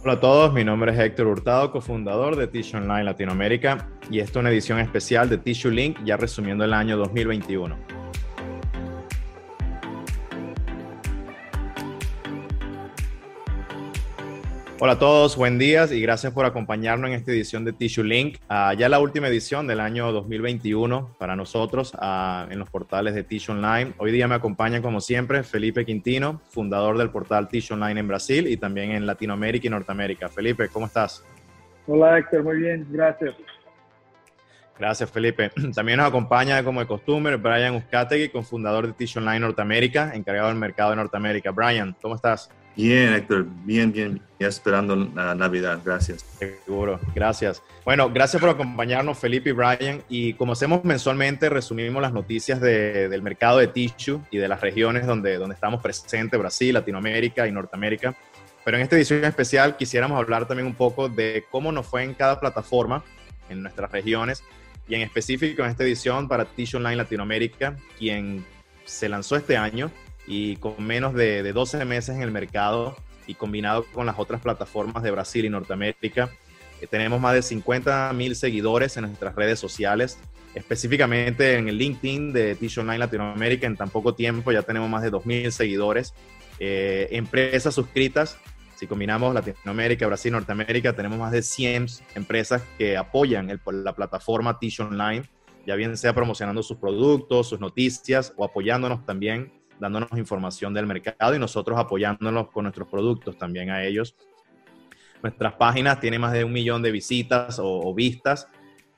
Hola a todos, mi nombre es Héctor Hurtado, cofundador de Tissue Online Latinoamérica y esta es una edición especial de Tissue Link, ya resumiendo el año 2021. Hola a todos, buen día y gracias por acompañarnos en esta edición de Tissue Link. Uh, ya la última edición del año 2021 para nosotros uh, en los portales de Tissue Online. Hoy día me acompaña, como siempre, Felipe Quintino, fundador del portal Tissue Online en Brasil y también en Latinoamérica y Norteamérica. Felipe, ¿cómo estás? Hola Héctor, muy bien, gracias. Gracias, Felipe. También nos acompaña, como de costumbre, Brian Uzcategui, cofundador de Tissue Online Norteamérica, encargado del mercado de Norteamérica. Brian, ¿cómo estás? Bien, Héctor, bien, bien, ya esperando la Navidad, gracias. Seguro, gracias. Bueno, gracias por acompañarnos, Felipe y Brian. Y como hacemos mensualmente, resumimos las noticias del mercado de tissue y de las regiones donde, donde estamos presentes, Brasil, Latinoamérica y Norteamérica. Pero en esta edición especial quisiéramos hablar también un poco de cómo nos fue en cada plataforma en nuestras regiones y en específico en esta edición para Tissue Online Latinoamérica, quien se lanzó este año y con menos de, de 12 meses en el mercado y combinado con las otras plataformas de Brasil y Norteamérica, eh, tenemos más de 50 mil seguidores en nuestras redes sociales, específicamente en el LinkedIn de Tissue Online Latinoamérica. En tan poco tiempo ya tenemos más de 2 mil seguidores. Eh, empresas suscritas, si combinamos Latinoamérica, Brasil, Norteamérica, tenemos más de 100 empresas que apoyan el, la plataforma Tissue Online, ya bien sea promocionando sus productos, sus noticias o apoyándonos también dándonos información del mercado y nosotros apoyándonos con nuestros productos también a ellos. Nuestras páginas tienen más de un millón de visitas o, vistas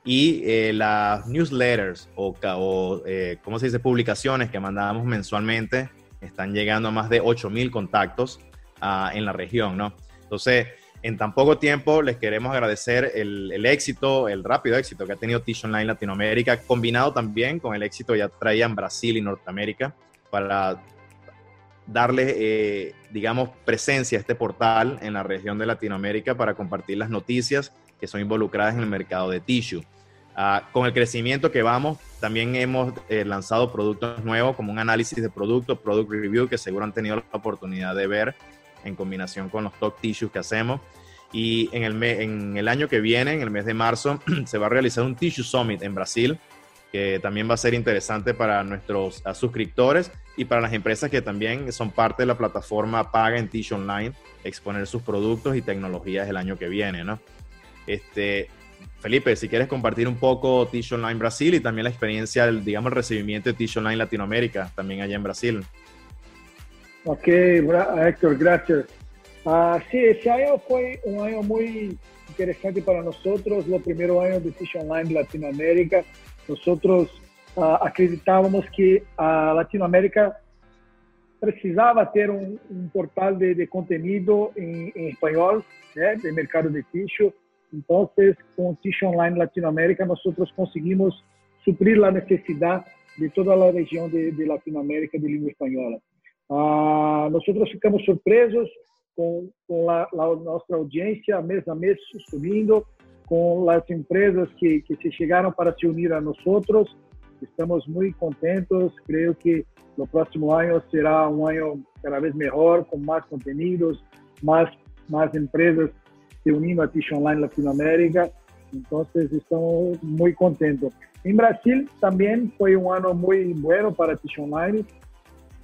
y eh, las newsletters o, o eh, ¿cómo se dice? Publicaciones que mandamos mensualmente están llegando a más de 8.000 contactos uh, en la región, ¿no? Entonces, en tan poco tiempo les queremos agradecer el, el, éxito, el rápido éxito que ha tenido Tish Online Latinoamérica, combinado también con el éxito que ya traían Brasil y Norteamérica para darle, eh, digamos, presencia a este portal en la región de Latinoamérica para compartir las noticias que son involucradas en el mercado de tissue. Ah, con el crecimiento que vamos, también hemos eh, lanzado productos nuevos como un análisis de productos, product review, que seguro han tenido la oportunidad de ver en combinación con los top tissues que hacemos. Y en el, en el año que viene, en el mes de marzo, se va a realizar un Tissue Summit en Brasil, que también va a ser interesante para nuestros suscriptores y para las empresas que también son parte de la plataforma Paga en Tish Online, exponer sus productos y tecnologías el año que viene, ¿no? Este, Felipe, si quieres compartir un poco Tish Online Brasil y también la experiencia, el, digamos, el recibimiento de Tish Online Latinoamérica, también allá en Brasil. Ok, Héctor, gracias. Uh, sí, ese año fue un año muy interesante para nosotros, el primer año de Tish Online Latinoamérica. Nosotros acreditávamos que a Latinoamérica precisava ter um, um portal de, de conteúdo em, em, espanhol, né, de mercado de tissue. Então, com o Tissue Online Latinoamérica, nós conseguimos suprir a necessidade de toda a região de, de Latinoamérica de língua espanhola. Ah, nós ficamos surpresos com, com a, nossa audiência mês a mês subindo, com as empresas que, que se chegaram para se unir a nós Estamos muy contentos. Creo que el próximo año será un año cada vez mejor, con más contenidos, más, más empresas se unindo a Tish Online Latinoamérica. Entonces, estamos muy contentos. En Brasil también fue un año muy bueno para Tish Online.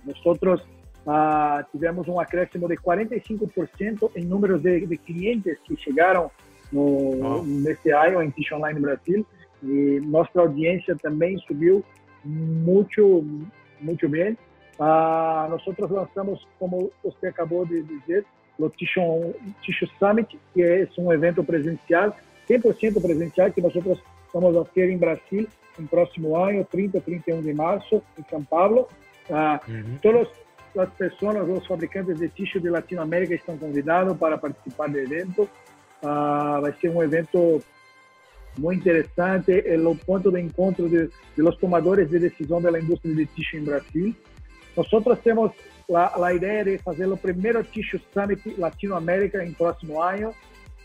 Nosotros uh, tivemos un acréscimo de 45% en números de, de, clientes que llegaron no, oh. neste año en Tish Online Brasil. E nossa audiência também subiu muito, muito bem. Ah, nós lançamos, como você acabou de dizer, o Tissue, Summit, que é um evento presencial, 100% presencial, que nós vamos a ter em Brasil no próximo ano, 30 31 de março, em São Paulo. Ah, uhum. Todas as pessoas, os fabricantes de tissue de Latinoamérica estão convidados para participar do evento. Ah, vai ser um evento muy interesante, el punto de encuentro de, de, los tomadores de decisión de la industria de tissue en Brasil. Nosotros tenemos la, la idea de hacer el primer Tissue Summit Latinoamérica en próximo año.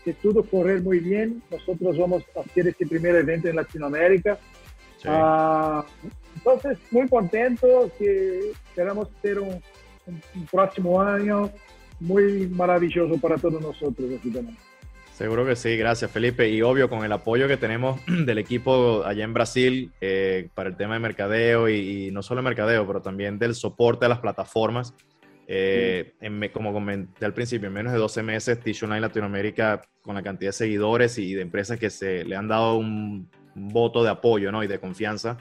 Si todo correr muy bien, nosotros vamos a hacer este primer evento en Latinoamérica. Sí. Uh, entonces, muy contento que esperamos ter un, un, un próximo año muy maravilloso para todos nosotros. Así también. Seguro que sí, gracias Felipe. Y obvio, con el apoyo que tenemos del equipo allá en Brasil eh, para el tema de mercadeo y, no solo mercadeo, pero también del soporte a las plataformas. Eh, como comenté al principio, en menos de 12 meses, Tissue Online Latinoamérica, con la cantidad de seguidores y de empresas que se le han dado un, voto de apoyo ¿no? y de confianza,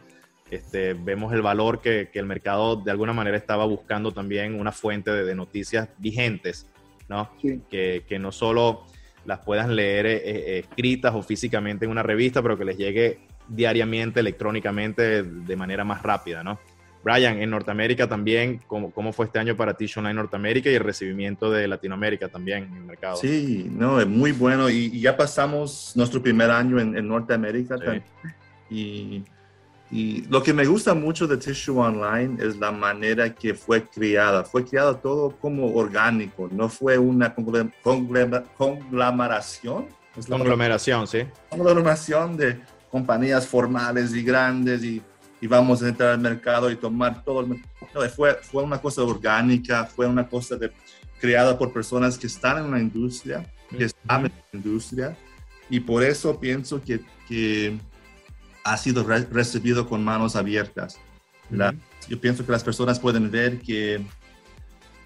este, vemos el valor que, que, el mercado de alguna manera estaba buscando también una fuente de, de noticias vigentes, ¿no? Que, que no solo las puedan leer eh, eh, escritas o físicamente en una revista, pero que les llegue diariamente, electrónicamente, de manera más rápida, ¿no? Brian, en Norteamérica también, ¿cómo, cómo fue este año para Tish Online Norteamérica y el recibimiento de Latinoamérica también en el mercado? Sí, no, es muy bueno y, ya pasamos nuestro primer año en, Norteamérica también. Y y lo que me gusta mucho de Tissue Online es la manera que fue creada. Fue creado todo como orgánico, no fue una conglomeración. Conglomeración, sí. Conglomeración de compañías formales y grandes y, y, vamos a entrar al mercado y tomar todo el. No, fue, fue una cosa orgánica, fue una cosa de, creada por personas que están en la industria, que están en la industria. Y por eso pienso que, que ha sido recibido con manos abiertas. Yo pienso que las personas pueden ver que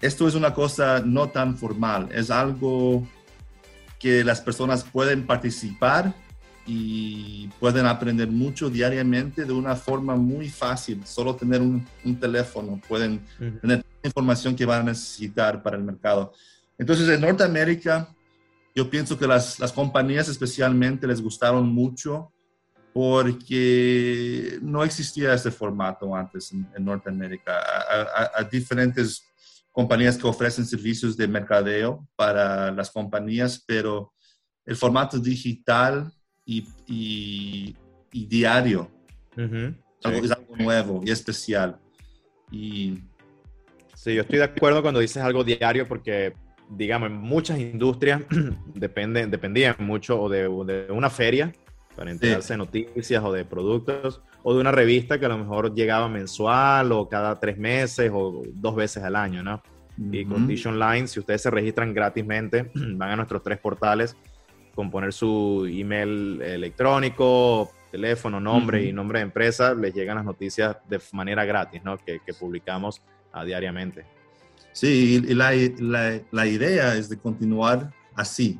esto es una cosa no tan formal, es algo que las personas pueden participar y pueden aprender mucho diariamente de una forma muy fácil. Solo tener un, teléfono, pueden tener información que van a necesitar para el mercado. Entonces, en Norteamérica, yo pienso que las, las compañías especialmente les gustaron mucho porque no existía ese formato antes en, Norteamérica. Hay diferentes compañías que ofrecen servicios de mercadeo para las compañías, pero el formato digital y, diario es algo nuevo y especial. Y, sí, yo estoy de acuerdo cuando dices algo diario porque digamos, en muchas industrias dependen, dependían mucho o de, de, una feria para enterarse de noticias o de productos, o de una revista que a lo mejor llegaba mensual o cada tres meses o dos veces al año, ¿no? Y con Dish Online, si ustedes se registran gratismente, van a nuestros tres portales con poner su email electrónico, teléfono, nombre y nombre de empresa, les llegan las noticias de manera gratis, ¿no? Que, publicamos a diariamente. Sí, y la, la, la idea es de continuar así,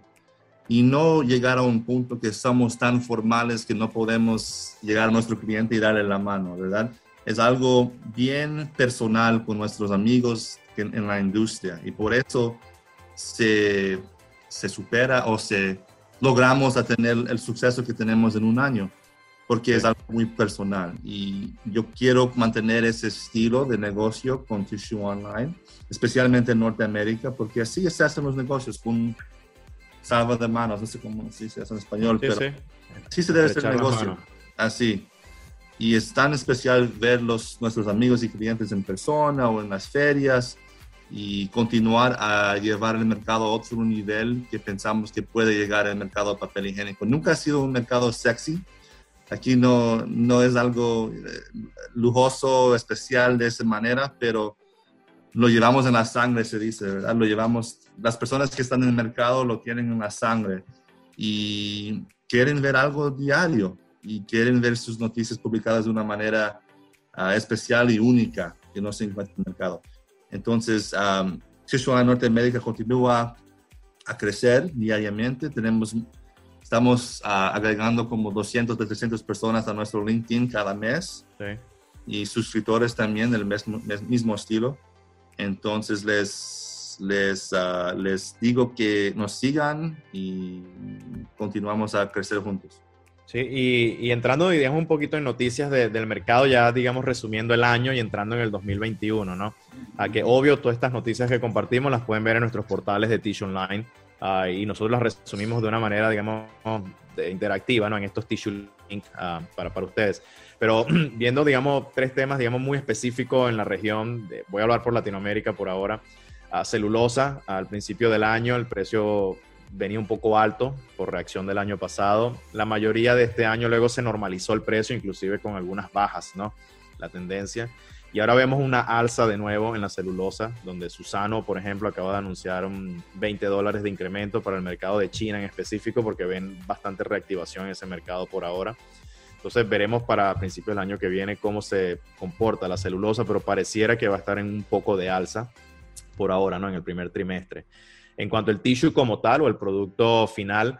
y no llegar a un punto que somos tan formales que no podemos llegar a nuestro cliente y darle la mano, ¿verdad? Es algo bien personal con nuestros amigos en, la industria y por eso se, se supera o se logramos a tener el suceso que tenemos en un año, porque es algo muy personal y yo quiero mantener ese estilo de negocio con Tissue Online, especialmente en Norteamérica, porque así se hacen los negocios con salva de manos, no sé cómo se dice eso en español, pero sí. se debe hacer negocio así. Y es tan especial ver los, nuestros amigos y clientes en persona o en las ferias y continuar a llevar el mercado a otro nivel que pensamos que puede llegar el mercado de papel higiénico. Nunca ha sido un mercado sexy. Aquí no, no es algo eh, lujoso, especial de esa manera, pero lo llevamos en la sangre, se dice, ¿verdad? Lo llevamos, las personas que están en el mercado lo tienen en la sangre y quieren ver algo diario y quieren ver sus noticias publicadas de una manera ah, especial y única que no se encuentra en el mercado. Entonces, um, Norte Norteamérica continúa a crecer diariamente. Tenemos, estamos ah, agregando como 200 300 personas a nuestro LinkedIn cada mes. Y suscriptores también del mismo, mismo estilo. Entonces les, les, ah, les digo que nos sigan y continuamos a crecer juntos. Sí, y, entrando, digamos, un poquito en noticias del mercado, ya, digamos, resumiendo el año y entrando en el 2021, ¿no? A que, obvio, todas estas noticias que compartimos las pueden ver en nuestros portales de Tissue Online ah, y nosotros las resumimos de una manera, digamos, interactiva, ¿no? En estos Tissue Link ah, para, para ustedes. Pero viendo, digamos, tres temas, digamos, muy específicos en la región, voy a hablar por Latinoamérica por ahora, a celulosa, al principio del año el precio venía un poco alto por reacción del año pasado. La mayoría de este año luego se normalizó el precio, inclusive con algunas bajas, ¿no? La tendencia. Y ahora vemos una alza de nuevo en la celulosa, donde Susano, por ejemplo, acaba de anunciar un 20 dólares de incremento para el mercado de China en específico, porque ven bastante reactivación en ese mercado por ahora. Entonces veremos para principios del año que viene cómo se comporta la celulosa, pero pareciera que va a estar en un poco de alza por ahora, ¿no? En el primer trimestre. En cuanto al tissue como tal o el producto final,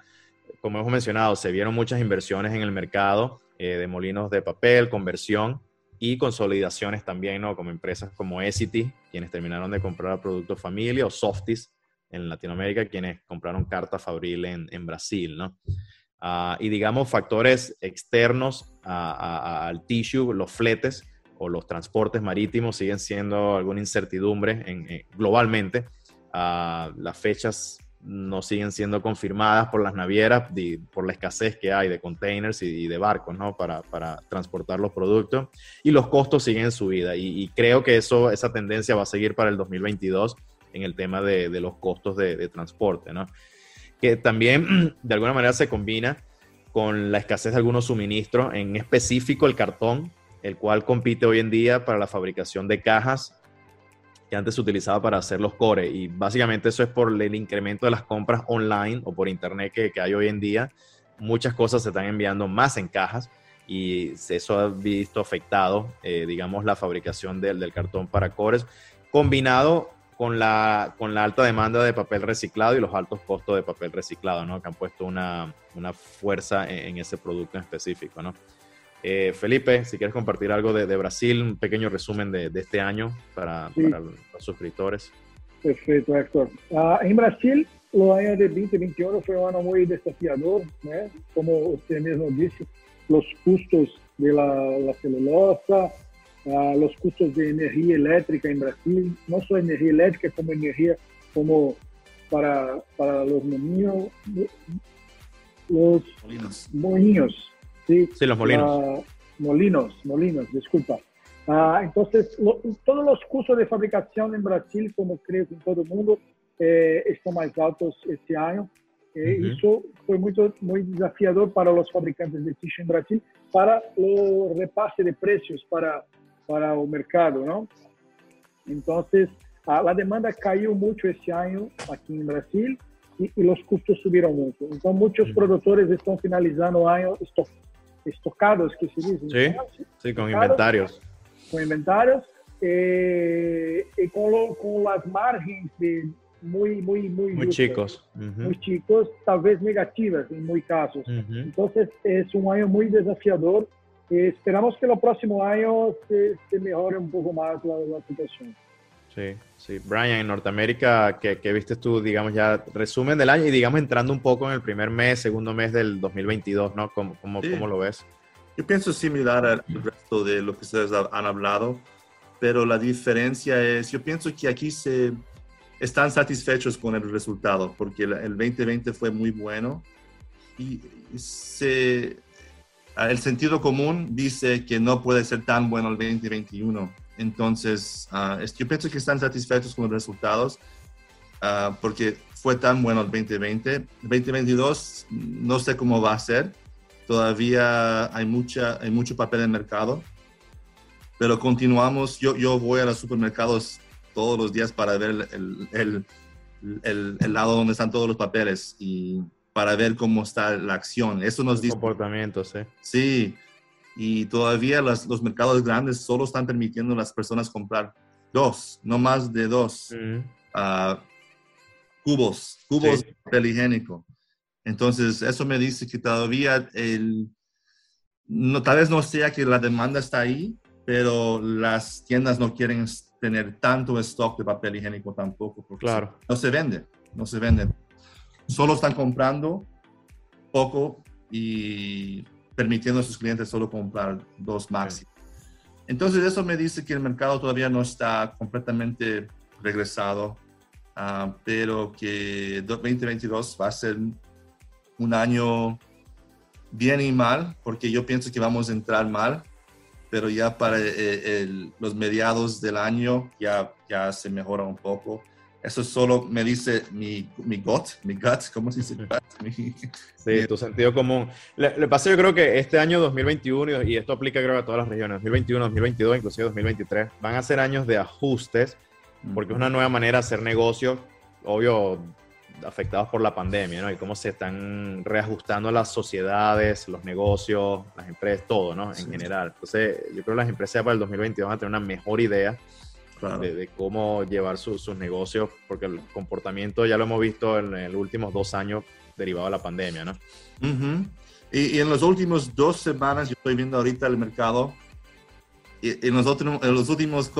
como hemos mencionado, se vieron muchas inversiones en el mercado eh, de molinos de papel, conversión y consolidaciones también, ¿no? Como empresas como Essity, quienes terminaron de comprar productos familia, o Softis en Latinoamérica, quienes compraron carta Fabril en, en Brasil, ¿no? Ah, y digamos factores externos al tissue, los fletes o los transportes marítimos siguen siendo alguna incertidumbre en, globalmente. Ah, las fechas no siguen siendo confirmadas por las navieras por la escasez que hay de containers y, de barcos ¿no? para, para, transportar los productos y los costos siguen en subida y, creo que eso, esa tendencia va a seguir para el 2022 en el tema de, de los costos de, de, transporte, ¿no? que también de alguna manera se combina con la escasez de algunos suministros, en específico el cartón, el cual compite hoy en día para la fabricación de cajas que antes se utilizaba para hacer los cores. Y básicamente eso es por el incremento de las compras online o por internet que, hay hoy en día. Muchas cosas se están enviando más en cajas y eso ha visto afectado, eh, digamos, la fabricación del, del, cartón para cores, combinado con la, con la alta demanda de papel reciclado y los altos costos de papel reciclado, ¿no? Que han puesto una, una fuerza en, ese producto en específico, ¿no? Eh, Felipe, si quieres compartir algo de, de Brasil, un pequeño resumen de, de este año para, para, los suscriptores. Perfecto, Héctor. Uh, en Brasil, o año de 2021 fue un año muy desafiador, ¿no? como usted mismo dice, los costos de la, la celulosa, uh, los costos de energía eléctrica en Brasil, no solo energía eléctrica, como energía como para, para los niños, los molinos. ¿Sí? sí los molinos. Uh, molinos, molinos, disculpa. Uh, entonces, lo, todos los costos de fabricación en Brasil, como creo que en todo el mundo, eh, estão mais altos este ano. Eh, uhum. Isso foi muito, muito desafiador para os fabricantes de tixo em Brasil, para o repasse de preços para, para o mercado, não? Então, a, a demanda caiu muito este ano aqui em Brasil e, e os custos subiram muito. Então, muitos uhum. produtores estão finalizando o ano estoc, estocados, que se diz? Sim, sim com inventários. Com inventários eh, e com, lo, com as margens de muy, muy, muy, muy chicos. Uh -huh. Muy chicos, tal vez negativas en muchos casos. Uh -huh. Entonces, es un año muy desafiador. Eh, esperamos que el próximo año se, se mejore un poco más la, la, situación. Sí, sí. Brian, en Norteamérica, ¿qué, ¿qué, viste tú, digamos, ya resumen del año y, digamos, entrando un poco en el primer mes, segundo mes del 2022, ¿no? ¿Cómo, cómo, sí. cómo lo ves? Yo pienso similar al resto de lo que ustedes han hablado, pero la diferencia es, yo pienso que aquí se, están satisfechos con el resultado porque el, 2020 fue muy bueno y se, el sentido común dice que no puede ser tan bueno el 2021. Entonces, uh, yo pienso que están satisfechos con los resultados uh, porque fue tan bueno el 2020. 2022 no sé cómo va a ser. Todavía hay, mucha, hay mucho papel en el mercado. Pero continuamos. Yo, yo voy a los supermercados todos los días para ver el, el, el, el, lado donde están todos los papeles y para ver cómo está la acción. Eso nos dice... Comportamientos, sí. Sí, y todavía los, los mercados grandes solo están permitiendo a las personas comprar dos, no más de dos mm. uh, cubos, cubos sí. de papel higiénico. Entonces, eso me dice que todavía el, no, tal vez no sea que la demanda está ahí, pero las tiendas no quieren tener tanto stock de papel higiénico tampoco, porque claro. no se vende, no se vende. Solo están comprando poco y permitiendo a sus clientes solo comprar dos máximo. Entonces eso me dice que el mercado todavía no está completamente regresado, uh, pero que 2022 va a ser un año bien y mal, porque yo pienso que vamos a entrar mal pero ya para eh, el, los mediados del año ya, ya se mejora un poco. Eso solo me dice mi, mi gut, mi gut, ¿cómo se dice? sí, tu sentido común. Le, le, pasa, yo creo que este año 2021, y esto aplica creo a todas las regiones, 2021, 2022, inclusive 2023, van a ser años de ajustes, porque es una nueva manera de hacer negocio, obvio, afectados por la pandemia, ¿no? Y cómo se están reajustando las sociedades, los negocios, las empresas, todo, ¿no? En general. Entonces, yo creo que las empresas para el 2022 van a tener una mejor idea de, cómo llevar sus negocios, porque el comportamiento ya lo hemos visto en, los últimos dos años derivado de la pandemia, ¿no? y, en los últimos dos semanas, yo estoy viendo ahorita el mercado, y en, los últimos, en los últimos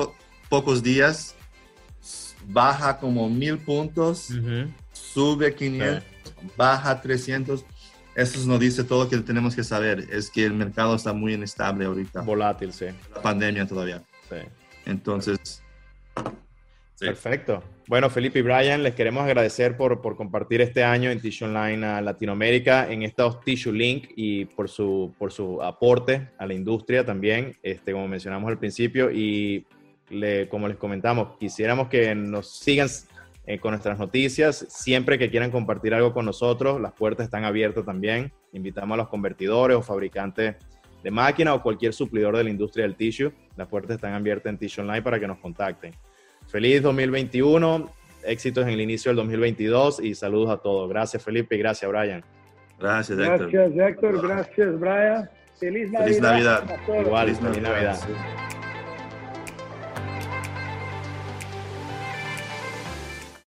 pocos días baja como mil puntos, sube 500, baja 300. Eso nos dice todo lo que tenemos que saber, es que el mercado está muy inestable ahorita. Volátil, sí. La pandemia todavía. Sí. Entonces, Perfecto. Bueno, Felipe y Brian, les queremos agradecer por, por compartir este año en Tissue Online a Latinoamérica en estos Tissue Link y por su, por su aporte a la industria también, este, como mencionamos al principio. Y le, como les comentamos, quisiéramos que nos sigan eh, con nuestras noticias. Siempre que quieran compartir algo con nosotros, las puertas están abiertas también. Invitamos a los convertidores o fabricantes de máquina o cualquier suplidor de la industria del tissue. Las puertas están abiertas en Tissue Online para que nos contacten. Feliz 2021, éxitos en el inicio del 2022 y saludos a todos. Gracias Felipe y gracias Brian. Gracias Héctor. Gracias Héctor, gracias Brian. Feliz Navidad. Feliz Navidad. Igual, feliz Navidad.